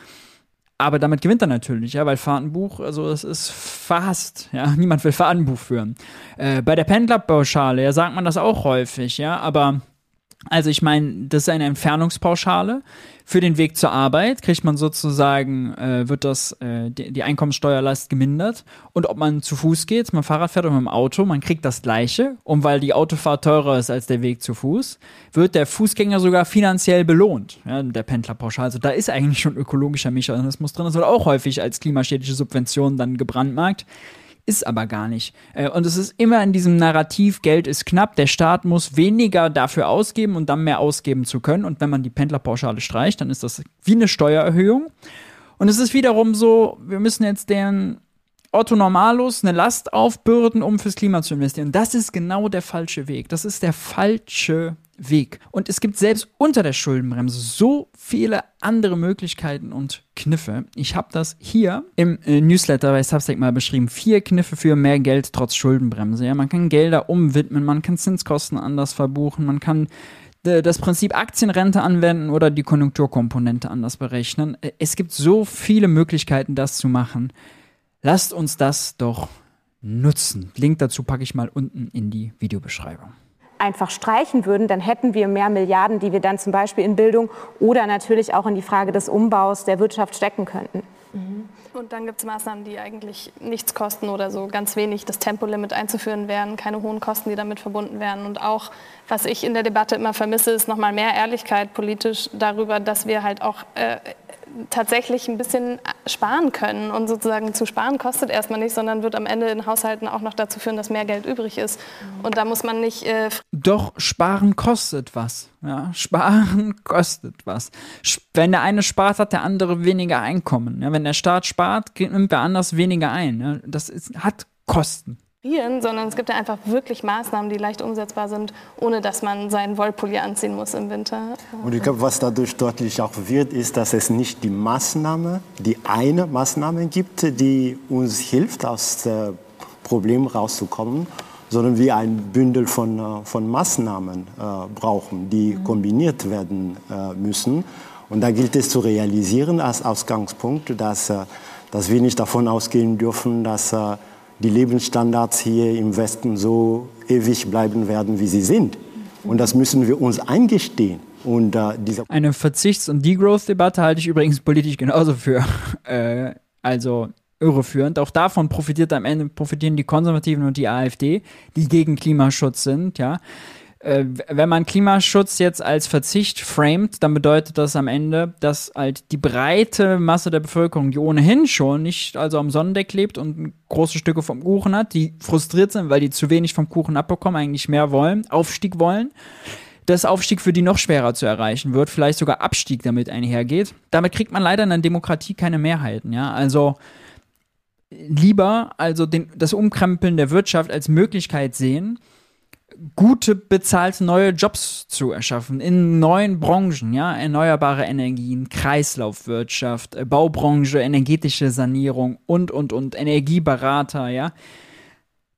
Aber damit gewinnt er natürlich, ja, weil Fahrtenbuch, also es ist verhasst, ja, niemand will Fahrtenbuch führen. Äh, bei der Pendlerpauschale, ja, sagt man das auch häufig, ja, aber also ich meine, das ist eine Entfernungspauschale. Für den Weg zur Arbeit kriegt man sozusagen, äh, wird das, äh, die, Einkommenssteuerlast gemindert. Und ob man zu Fuß geht, dem Fahrrad fährt oder mit dem Auto, man kriegt das Gleiche. Und weil die Autofahrt teurer ist als der Weg zu Fuß, wird der Fußgänger sogar finanziell belohnt, ja, der Pendlerpauschale. Also da ist eigentlich schon ökologischer Mechanismus drin. Das wird auch häufig als klimaschädliche Subvention dann gebrandmarkt ist aber gar nicht. Äh, Und es ist immer in diesem Narrativ, Geld ist knapp, der Staat muss weniger dafür ausgeben und dann mehr ausgeben zu können. Und wenn man die Pendlerpauschale streicht, dann ist das wie eine Steuererhöhung. Und es ist wiederum so, wir müssen jetzt deren Otto Normalos eine Last aufbürden, um fürs Klima zu investieren. Das ist genau der falsche Weg. Das ist der falsche Weg. Und es gibt selbst unter der Schuldenbremse so viele andere Möglichkeiten und Kniffe. Ich habe das hier im äh, Newsletter bei Substack mal beschrieben. Vier Kniffe für mehr Geld trotz Schuldenbremse. Ja, man kann Gelder umwidmen, man kann Zinskosten anders verbuchen, man kann äh, das Prinzip Aktienrente anwenden oder die Konjunkturkomponente anders berechnen. Äh, Es gibt so viele Möglichkeiten, das zu machen. Lasst uns das doch nutzen. Link dazu packe ich mal unten in die Videobeschreibung. einfach streichen würden, dann hätten wir mehr Milliarden, die wir dann zum Beispiel in Bildung oder natürlich auch in die Frage des Umbaus der Wirtschaft stecken könnten. Und dann gibt es Maßnahmen, die eigentlich nichts kosten oder so ganz wenig. Das Tempolimit einzuführen wären, keine hohen Kosten, die damit verbunden wären. Und auch, was ich in der Debatte immer vermisse, ist nochmal mehr Ehrlichkeit politisch darüber, dass wir halt auch äh, tatsächlich ein bisschen sparen können. Und sozusagen zu sparen kostet erstmal nicht, sondern wird am Ende in Haushalten auch noch dazu führen, dass mehr Geld übrig ist. Und da muss man nicht äh, Doch sparen kostet was. Ja, sparen kostet was. Wenn der eine spart, hat der andere weniger Einkommen. Ja, wenn der Staat spart, nimmt wer anders weniger ein. Ja, das ist, hat Kosten. Frieren, sondern es gibt ja einfach wirklich Maßnahmen, die leicht umsetzbar sind, ohne dass man seinen Wollpulli anziehen muss im Winter. Und ich glaube, was dadurch deutlich auch wird, ist, dass es nicht die Maßnahme, die eine Maßnahme gibt, die uns hilft, aus dem Problem rauszukommen, sondern wir ein Bündel von, äh, von Maßnahmen äh, brauchen, die kombiniert werden äh, müssen. Und da gilt es zu realisieren als Ausgangspunkt, dass, äh, dass wir nicht davon ausgehen dürfen, dass äh, die Lebensstandards hier im Westen so ewig bleiben werden, wie sie sind. Und das müssen wir uns eingestehen. Und äh, Eine Verzichts- und Degrowth-Debatte halte ich übrigens politisch genauso für, äh, also irreführend. Auch davon profitiert am Ende profitieren die Konservativen und die AfD, die gegen Klimaschutz sind, ja. Äh, wenn man Klimaschutz jetzt als Verzicht framet, dann bedeutet das am Ende, dass halt die breite Masse der Bevölkerung, die ohnehin schon nicht also am Sonnendeck lebt und große Stücke vom Kuchen hat, die frustriert sind, weil die zu wenig vom Kuchen abbekommen, eigentlich mehr wollen, Aufstieg wollen, dass Aufstieg für die noch schwerer zu erreichen wird, vielleicht sogar Abstieg damit einhergeht. Damit kriegt man leider in einer Demokratie keine Mehrheiten, ja. Also lieber also den, das Umkrempeln der Wirtschaft als Möglichkeit sehen, gute bezahlte neue Jobs zu erschaffen in neuen Branchen, ja, erneuerbare Energien, Kreislaufwirtschaft, Baubranche, energetische Sanierung und und und Energieberater, ja.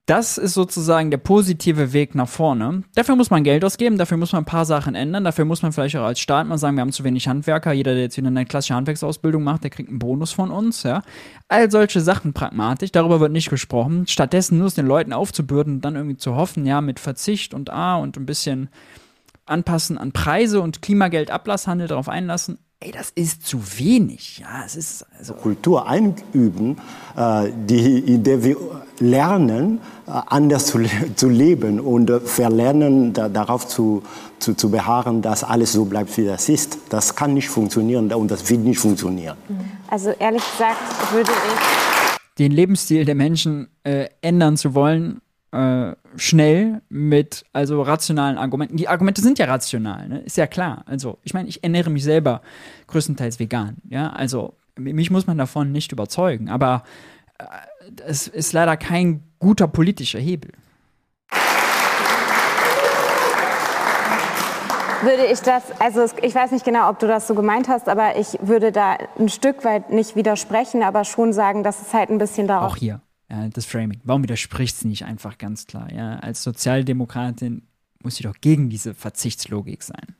Das ist sozusagen der positive Weg nach vorne. Dafür muss man Geld ausgeben, dafür muss man ein paar Sachen ändern, dafür muss man vielleicht auch als Staat mal sagen, wir haben zu wenig Handwerker, jeder, der jetzt wieder eine klassische Handwerksausbildung macht, der kriegt einen Bonus von uns, ja. All solche Sachen pragmatisch, darüber wird nicht gesprochen. Stattdessen nur es den Leuten aufzubürden und dann irgendwie zu hoffen, ja, mit Verzicht und A und ein bisschen anpassen an Preise und Klimageldablasshandel darauf einlassen, ey, das ist zu wenig. Ja, es ist also Kultur einüben, äh, die, in der wir lernen, äh, anders zu, le zu leben und äh, verlernen, da, darauf zu, zu, zu beharren, dass alles so bleibt, wie das ist. Das kann nicht funktionieren und das wird nicht funktionieren. Also ehrlich gesagt würde ich den Lebensstil der Menschen äh, ändern zu wollen, äh, schnell mit also rationalen Argumenten. Die Argumente sind ja rational, ne? ist ja klar. Also ich meine, ich ernähre mich selber größtenteils vegan. Ja, also mich muss man davon nicht überzeugen, aber äh, es ist leider kein guter politischer Hebel. würde ich das, also ich weiß nicht genau, ob du das so gemeint hast, aber ich würde da ein Stück weit nicht widersprechen, aber schon sagen, dass es halt ein bisschen darauf Auch hier, ja, das Framing. Warum widerspricht es nicht einfach ganz klar? Ja, als Sozialdemokratin muss sie doch gegen diese Verzichtslogik sein.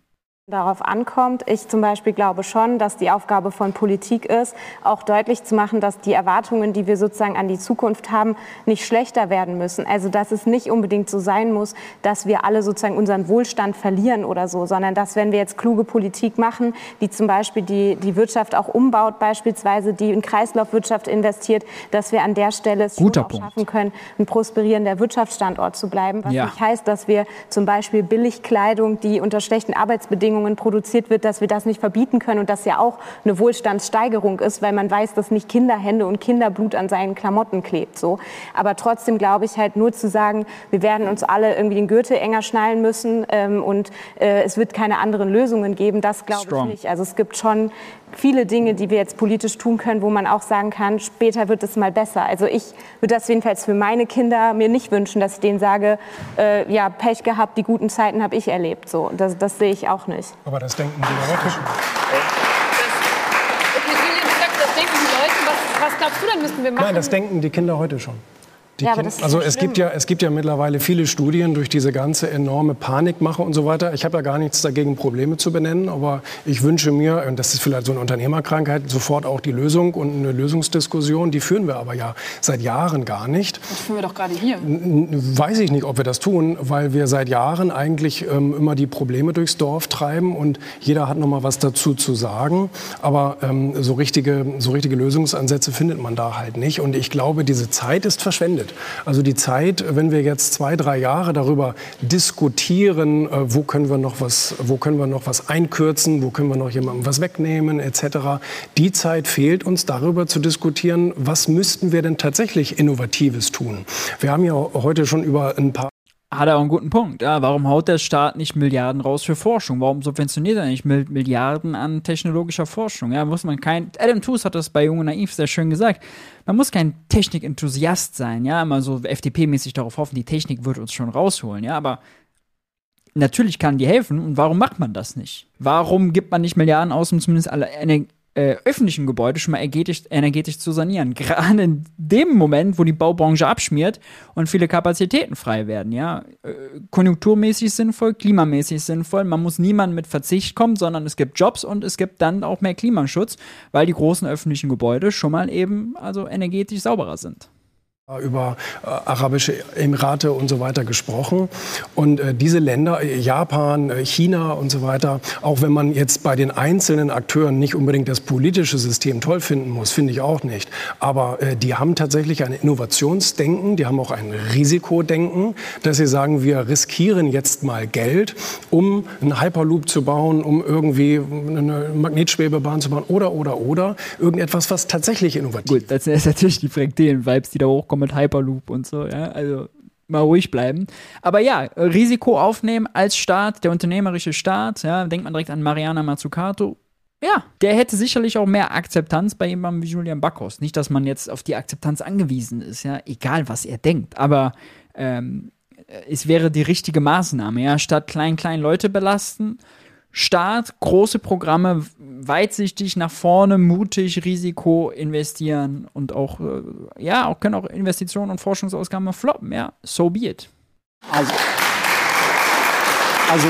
Darauf ankommt. Ich zum Beispiel glaube schon, dass die Aufgabe von Politik ist, auch deutlich zu machen, dass die Erwartungen, die wir sozusagen an die Zukunft haben, nicht schlechter werden müssen. Also dass es nicht unbedingt so sein muss, dass wir alle sozusagen unseren Wohlstand verlieren oder so, sondern dass wenn wir jetzt kluge Politik machen, die zum Beispiel die, die Wirtschaft auch umbaut, beispielsweise die in Kreislaufwirtschaft investiert, dass wir an der Stelle es Guter schon schaffen können, ein prosperierender Wirtschaftsstandort zu bleiben. Was Ja. nicht heißt, dass wir zum Beispiel Billigkleidung, die unter schlechten Arbeitsbedingungen produziert wird, dass wir das nicht verbieten können und das ja auch eine Wohlstandssteigerung ist, weil man weiß, dass nicht Kinderhände und Kinderblut an seinen Klamotten klebt. So. Aber trotzdem glaube ich halt nur zu sagen, wir werden uns alle irgendwie den Gürtel enger schnallen müssen ähm, und äh, es wird keine anderen Lösungen geben, das glaube ich nicht. Also es gibt schon viele Dinge, die wir jetzt politisch tun können, wo man auch sagen kann, später wird es mal besser. Also ich würde das jedenfalls für meine Kinder mir nicht wünschen, dass ich denen sage, äh, ja, Pech gehabt, die guten Zeiten habe ich erlebt. So, das, das sehe ich auch nicht. Aber das denken die Leute schon. Sagst, das denken die Leute. Was, was glaubst du denn, müssen wir machen? Nein, das denken die Kinder heute schon. Die Ja, also es gibt ja, es gibt ja mittlerweile viele Studien durch diese ganze enorme Panikmache und so weiter. Ich habe ja gar nichts dagegen, Probleme zu benennen, aber ich wünsche mir, und das ist vielleicht so eine Unternehmerkrankheit, sofort auch die Lösung und eine Lösungsdiskussion. Die führen wir aber ja seit Jahren gar nicht. Das führen wir doch gerade hier. Weiß ich nicht, ob wir das tun, weil wir seit Jahren eigentlich ähm, immer die Probleme durchs Dorf treiben und jeder hat noch mal was dazu zu sagen. Aber ähm, so, richtige, so richtige Lösungsansätze findet man da halt nicht. Und ich glaube, diese Zeit ist verschwendet. Also die Zeit, wenn wir jetzt zwei, drei Jahre darüber diskutieren, äh, wo können wir noch was, wo können wir noch was einkürzen, wo können wir noch jemandem was wegnehmen, etc. Die Zeit fehlt uns, darüber zu diskutieren, was müssten wir denn tatsächlich Innovatives tun. Wir haben ja heute schon über ein paar Hat er auch einen guten Punkt. Ja, warum haut der Staat nicht Milliarden raus für Forschung? Warum subventioniert er nicht Mil- Milliarden an technologischer Forschung? Ja, muss man kein. Adam Tooze hat das bei Jung und Naiv sehr schön gesagt. Man muss kein Technikenthusiast sein, ja, immer so FDP-mäßig darauf hoffen, die Technik wird uns schon rausholen, ja, aber natürlich kann die helfen und warum macht man das nicht? Warum gibt man nicht Milliarden aus, um zumindest alle ener- äh, öffentlichen Gebäude schon mal energetisch, energetisch zu sanieren? Gerade in dem Moment, wo die Baubranche abschmiert und viele Kapazitäten frei werden, ja. Äh, konjunkturmäßig sinnvoll, klimamäßig sinnvoll. Man muss niemanden mit Verzicht kommen, sondern es gibt Jobs und es gibt dann auch mehr Klimaschutz, weil die großen öffentlichen Gebäude schon mal eben also energetisch sauberer sind. Über äh, arabische Emirate und so weiter gesprochen. Und äh, diese Länder, äh, Japan, äh, China und so weiter, auch wenn man jetzt bei den einzelnen Akteuren nicht unbedingt das politische System toll finden muss, finde ich auch nicht. Aber äh, die haben tatsächlich ein Innovationsdenken, die haben auch ein Risikodenken, dass sie sagen, wir riskieren jetzt mal Geld, um einen Hyperloop zu bauen, um irgendwie eine Magnetschwebebahn zu bauen oder, oder, oder. Irgendetwas, was tatsächlich innovativ Gut, das ist natürlich die Frektelen-Vibes, die da hochkommen mit Hyperloop und so, ja. Also mal ruhig bleiben. Aber ja, Risiko aufnehmen als Staat, der unternehmerische Staat, ja, denkt man direkt an Mariana Mazzucato. Ja, der hätte sicherlich auch mehr Akzeptanz bei jemandem wie Julian Backhaus. Nicht, dass man jetzt auf die Akzeptanz angewiesen ist, ja, egal was er denkt, aber ähm, es wäre die richtige Maßnahme, ja, statt klein, klein Leute belasten, Staat, große Programme, weitsichtig nach vorne, mutig, Risiko investieren und auch, äh, ja, auch können auch Investitionen und Forschungsausgaben floppen, ja, so be it. Also, also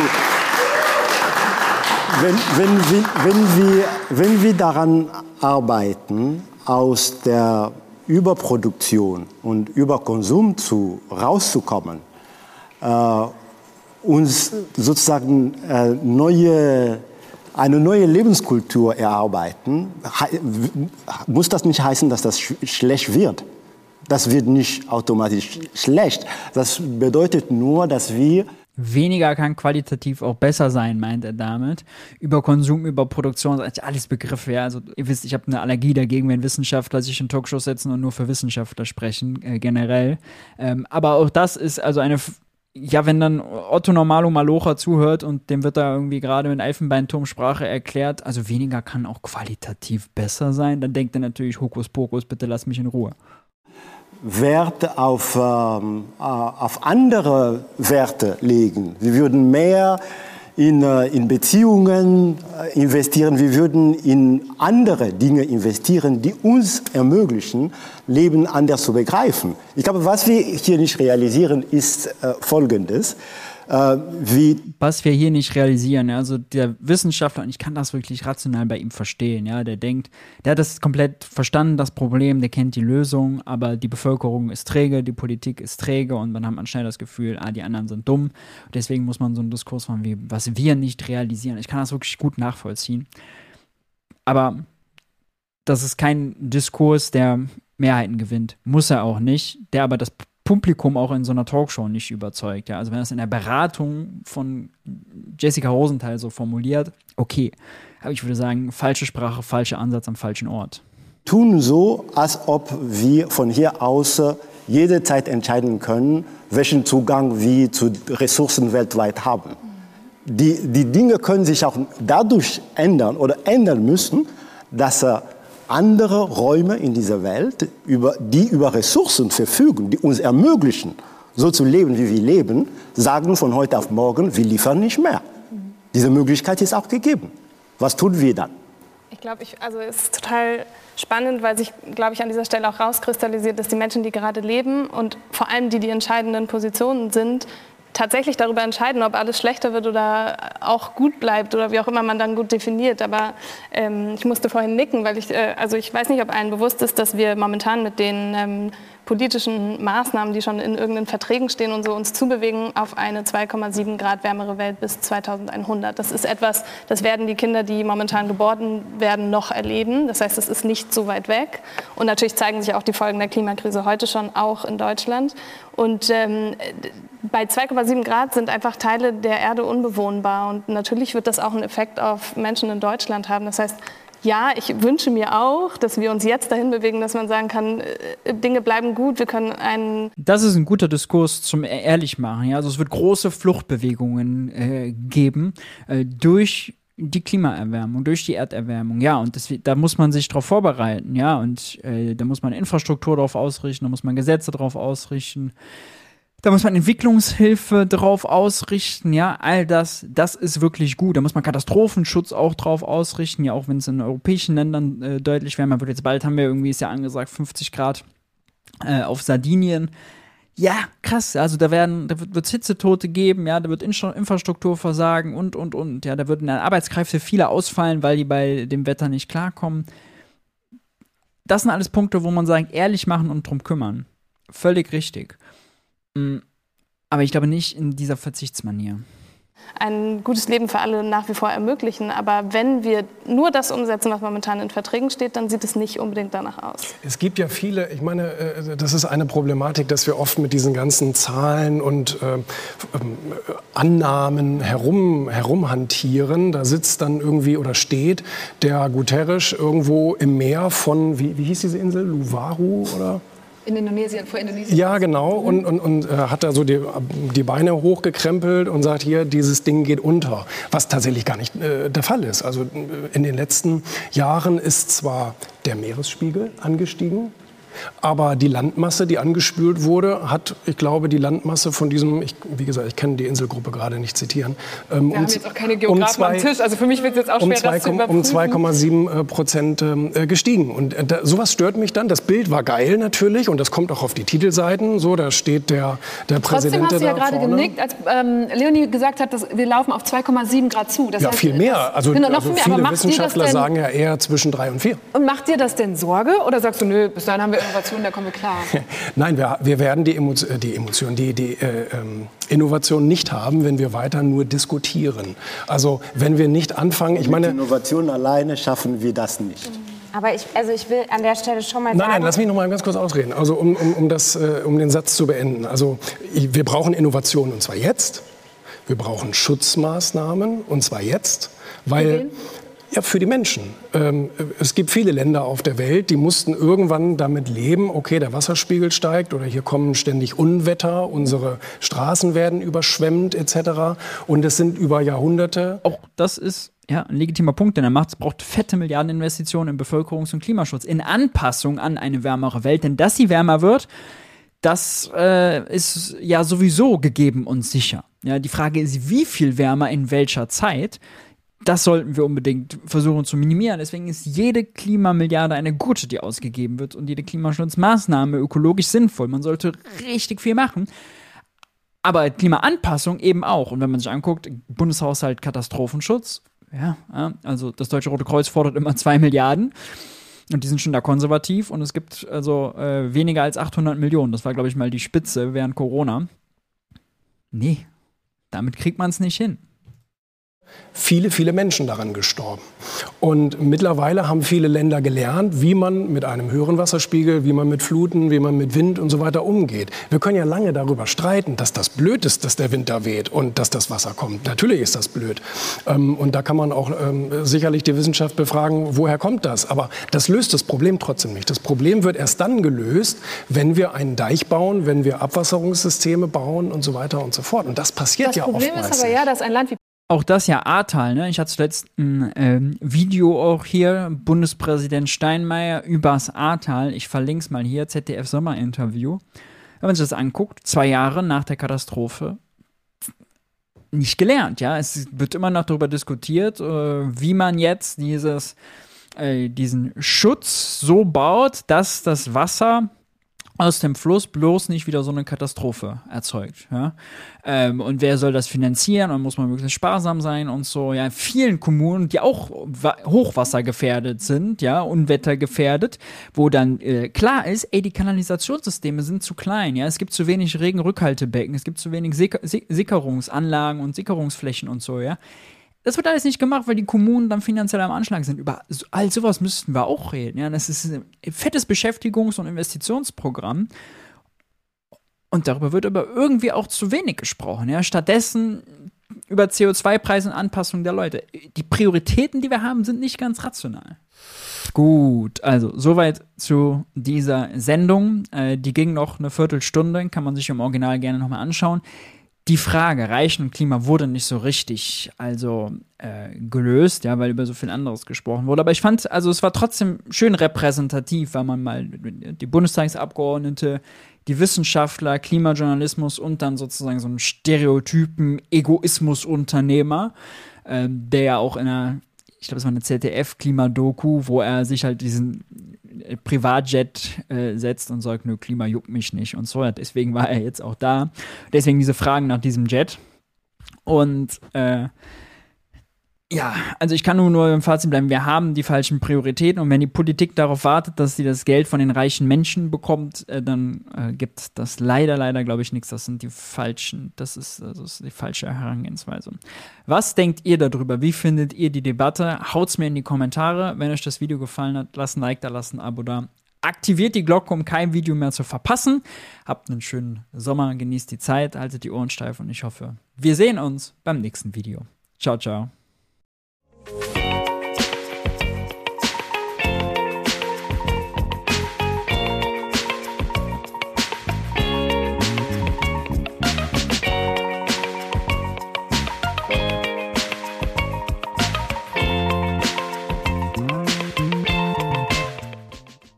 wenn, wenn, wir, wenn, wir, wenn wir daran arbeiten, aus der Überproduktion und Überkonsum zu, rauszukommen, äh, uns sozusagen äh, neue eine neue Lebenskultur erarbeiten, muss das nicht heißen, dass das schlecht wird. Das wird nicht automatisch schlecht. Das bedeutet nur, dass wir Weniger kann qualitativ auch besser sein, meint er damit. Über Konsum, über Produktion, alles Begriffe. Ja. Also ihr wisst, ich habe eine Allergie dagegen, wenn Wissenschaftler sich in Talkshows setzen und nur für Wissenschaftler sprechen, äh, generell. Ähm, aber auch das ist also eine ja, wenn dann Otto Normalo Malocha zuhört und dem wird da irgendwie gerade mit Elfenbeinturmsprache erklärt, also weniger kann auch qualitativ besser sein, dann denkt er natürlich Hokuspokus, bitte lass mich in Ruhe. Wert auf, ähm, äh, auf andere Werte legen. Wir würden mehr in, äh, in Beziehungen äh, investieren, wir würden in andere Dinge investieren, die uns ermöglichen, Leben anders zu begreifen. Ich glaube, was wir hier nicht realisieren, ist äh, Folgendes. Äh, wie Was wir hier nicht realisieren, also der Wissenschaftler, und ich kann das wirklich rational bei ihm verstehen, ja, der denkt, der hat das komplett verstanden, das Problem, der kennt die Lösung, aber die Bevölkerung ist träge, die Politik ist träge und dann hat man schnell das Gefühl, ah, die anderen sind dumm. Deswegen muss man so einen Diskurs machen, wie, was wir nicht realisieren. Ich kann das wirklich gut nachvollziehen. Aber das ist kein Diskurs, der Mehrheiten gewinnt. Muss er auch nicht, der aber das Publikum auch in so einer Talkshow nicht überzeugt. Ja? Also wenn das in der Beratung von Jessica Rosenthal so formuliert, okay. Aber ich würde sagen, falsche Sprache, falscher Ansatz am falschen Ort. Tun so, als ob wir von hier aus jede Zeit entscheiden können, welchen Zugang wir zu Ressourcen weltweit haben. Die, die Dinge können sich auch dadurch ändern oder ändern müssen, dass andere Räume in dieser Welt, über, die über Ressourcen verfügen, die uns ermöglichen, so zu leben, wie wir leben, sagen von heute auf morgen, wir liefern nicht mehr. Diese Möglichkeit ist auch gegeben. Was tun wir dann? Ich glaube, also es ist total spannend, weil sich, glaube ich, an dieser Stelle auch rauskristallisiert, dass die Menschen, die gerade leben und vor allem die, die entscheidenden Positionen sind, tatsächlich darüber entscheiden, ob alles schlechter wird oder auch gut bleibt oder wie auch immer man dann gut definiert. Aber ähm, ich musste vorhin nicken, weil ich, äh, also ich weiß nicht, ob allen bewusst ist, dass wir momentan mit den ähm, politischen Maßnahmen, die schon in irgendeinen Verträgen stehen und so uns zubewegen auf eine 2,7 Grad wärmere Welt bis 2100. Das ist etwas, das werden die Kinder, die momentan geboren werden, noch erleben. Das heißt, es ist nicht so weit weg. Und natürlich zeigen sich auch die Folgen der Klimakrise heute schon auch in Deutschland. Und ähm, bei 2,7 Grad sind einfach Teile der Erde unbewohnbar. Und natürlich wird das auch einen Effekt auf Menschen in Deutschland haben. Das heißt, ja, ich wünsche mir auch, dass wir uns jetzt dahin bewegen, dass man sagen kann, äh, Dinge bleiben gut, wir können einen. Das ist ein guter Diskurs zum e-, Ehrlichmachen. Ja? Also es wird große Fluchtbewegungen äh, geben äh, durch die Klimaerwärmung, durch die Erderwärmung, ja, und das, da muss man sich darauf vorbereiten, ja, und äh, da muss man Infrastruktur darauf ausrichten, da muss man Gesetze darauf ausrichten. Da muss man Entwicklungshilfe drauf ausrichten, ja, all das, das ist wirklich gut. Da muss man Katastrophenschutz auch drauf ausrichten, ja, auch wenn es in europäischen Ländern äh, deutlich wärmer wird. Jetzt bald haben wir irgendwie, ist ja angesagt, 50 Grad äh, auf Sardinien. Ja, krass, also da werden, da wird es Hitzetote geben, ja, da wird Infrastruktur versagen und, und, und, ja, da würden dann Arbeitskräfte viele ausfallen, weil die bei dem Wetter nicht klarkommen. Das sind alles Punkte, wo man sagt, ehrlich machen und drum kümmern. Völlig richtig. Mm, aber ich glaube nicht in dieser Verzichtsmanier. Ein gutes Leben für alle nach wie vor ermöglichen. Aber wenn wir nur das umsetzen, was momentan in Verträgen steht, dann sieht es nicht unbedingt danach aus. Es gibt ja viele, ich meine, äh, das ist eine Problematik, dass wir oft mit diesen ganzen Zahlen und äh, ähm, Annahmen herum, herumhantieren. Da sitzt dann irgendwie oder steht der Guterres irgendwo im Meer von, wie, wie hieß diese Insel, Luvaru oder? In Indonesien, vor Indonesien. Ja, genau. Und, und, und äh, hat da so die, die Beine hochgekrempelt und sagt, hier, dieses Ding geht unter. Was tatsächlich gar nicht äh, der Fall ist. Also äh, in den letzten Jahren ist zwar der Meeresspiegel angestiegen, aber die Landmasse, die angespült wurde, hat, ich glaube, die Landmasse von diesem, ich, wie gesagt, ich kann die Inselgruppe gerade nicht zitieren. Ähm, Wir um, haben jetzt auch keine Geografen um zwei, am Tisch, also für mich wird es jetzt auch schwer, um 2,7 äh, Prozent äh, gestiegen. Und äh, da, sowas stört mich dann. Das Bild war geil natürlich und das kommt auch auf die Titelseiten. So, da steht der, der Präsident Trotzdem hast du ja gerade genickt, als ähm, Leonie gesagt hat, dass wir laufen auf 2,7 Grad zu. Das ja, heißt, viel mehr. Also, genau, also viele Wissenschaftler sagen ja eher zwischen 3 und 4. Und macht dir das denn Sorge oder sagst du, nö, bis dahin haben wir Innovation, da kommen wir klar. Nein, wir, wir werden die, Emo äh, die Emotion, die, die äh, ähm, Innovation nicht haben, wenn wir weiter nur diskutieren. Also wenn wir nicht anfangen, ich meine... Mit Innovation alleine schaffen wir das nicht. Aber ich, also ich will an der Stelle schon mal Nein, sagen. nein, lass mich noch mal ganz kurz ausreden. Also um, um, um, das, äh, um den Satz zu beenden. Also ich, wir brauchen Innovation und zwar jetzt. Wir brauchen Schutzmaßnahmen und zwar jetzt, weil ja für die Menschen. Ähm, es gibt viele Länder auf der Welt, die mussten irgendwann damit leben. Okay, der Wasserspiegel steigt oder hier kommen ständig Unwetter, unsere Straßen werden überschwemmt etc. Und es sind über Jahrhunderte Auch das ist ja ein legitimer Punkt, den er macht. Es braucht fette Milliardeninvestitionen in Bevölkerungs- und Klimaschutz, in Anpassung an eine wärmere Welt. Denn dass sie wärmer wird, das äh, ist ja sowieso gegeben und sicher. Ja, die Frage ist, wie viel wärmer in welcher Zeit? Das sollten wir unbedingt versuchen zu minimieren. Deswegen ist jede Klimamilliarde eine gute, die ausgegeben wird und jede Klimaschutzmaßnahme ökologisch sinnvoll. Man sollte richtig viel machen. Aber Klimaanpassung eben auch. Und wenn man sich anguckt, Bundeshaushalt Katastrophenschutz, ja, also das Deutsche Rote Kreuz fordert immer zwei Milliarden. Und die sind schon da konservativ. Und es gibt also äh, weniger als 800 Millionen. Das war, glaube ich, mal die Spitze während Corona. Nee, damit kriegt man es nicht hin. Viele, viele Menschen daran gestorben. Und mittlerweile haben viele Länder gelernt, wie man mit einem höheren Wasserspiegel, wie man mit Fluten, wie man mit Wind und so weiter umgeht. Wir können ja lange darüber streiten, dass das blöd ist, dass der Winter weht und dass das Wasser kommt. Natürlich ist das blöd. Ähm, und da kann man auch ähm, sicherlich die Wissenschaft befragen, woher kommt das? Aber das löst das Problem trotzdem nicht. Das Problem wird erst dann gelöst, wenn wir einen Deich bauen, wenn wir Abwasserungssysteme bauen und so weiter und so fort. Und das passiert Das ja Problem oftmals ist aber ja, dass ein Land wie Auch das ja Ahrtal, ne? Ich hatte zuletzt ein ähm, Video auch hier, Bundespräsident Steinmeier übers Ahrtal. Ich verlinke es mal hier, ZDF Sommerinterview. Wenn man sich das anguckt, zwei Jahre nach der Katastrophe, nicht gelernt, ja. Es wird immer noch darüber diskutiert, äh, wie man jetzt dieses, äh, diesen Schutz so baut, dass das Wasser aus dem Fluss bloß nicht wieder so eine Katastrophe erzeugt. Ja? Ähm, und wer soll das finanzieren? Und muss man möglichst sparsam sein und so. Ja, in vielen Kommunen, die auch wa- hochwassergefährdet sind, ja, unwettergefährdet, wo dann äh, klar ist, ey, die Kanalisationssysteme sind zu klein, ja, es gibt zu wenig Regenrückhaltebecken, es gibt zu wenig Sicker Si- Sickerungsanlagen und Sickerungsflächen und so, ja. Das wird alles nicht gemacht, weil die Kommunen dann finanziell am Anschlag sind. Über all sowas müssten wir auch reden. Ja, das ist ein fettes Beschäftigungs- und Investitionsprogramm. Und darüber wird aber irgendwie auch zu wenig gesprochen. Ja, stattdessen über CO2-Preise und Anpassung der Leute. Die Prioritäten, die wir haben, sind nicht ganz rational. Gut, also soweit zu dieser Sendung. Äh, die ging noch eine Viertelstunde, kann man sich im Original gerne nochmal anschauen. Die Frage Reichen und Klima wurde nicht so richtig also äh, gelöst, ja, weil über so viel anderes gesprochen wurde. Aber ich fand, also es war trotzdem schön repräsentativ, weil man mal die Bundestagsabgeordnete, die Wissenschaftler, Klimajournalismus und dann sozusagen so einen Stereotypen Egoismusunternehmer, ähm, der ja auch in einer, ich glaube, es war eine ZDF-Klimadoku, wo er sich halt diesen äh, Privatjet äh, setzt und sagt, nö, Klima juckt mich nicht und so. Deswegen war er jetzt auch da. Deswegen diese Fragen nach diesem Jet. Und äh, ja, also ich kann nur, nur im Fazit bleiben, wir haben die falschen Prioritäten und wenn die Politik darauf wartet, dass sie das Geld von den reichen Menschen bekommt, äh, dann äh, gibt das leider, leider, glaube ich, nichts. Das sind die falschen, das ist, das ist die falsche Herangehensweise. Was denkt ihr darüber? Wie findet ihr die Debatte? Haut's mir in die Kommentare. Wenn euch das Video gefallen hat, lasst ein Like da, lasst ein Abo da. Aktiviert die Glocke, um kein Video mehr zu verpassen. Habt einen schönen Sommer, genießt die Zeit, haltet die Ohren steif und ich hoffe, wir sehen uns beim nächsten Video. Ciao, ciao. Thank you.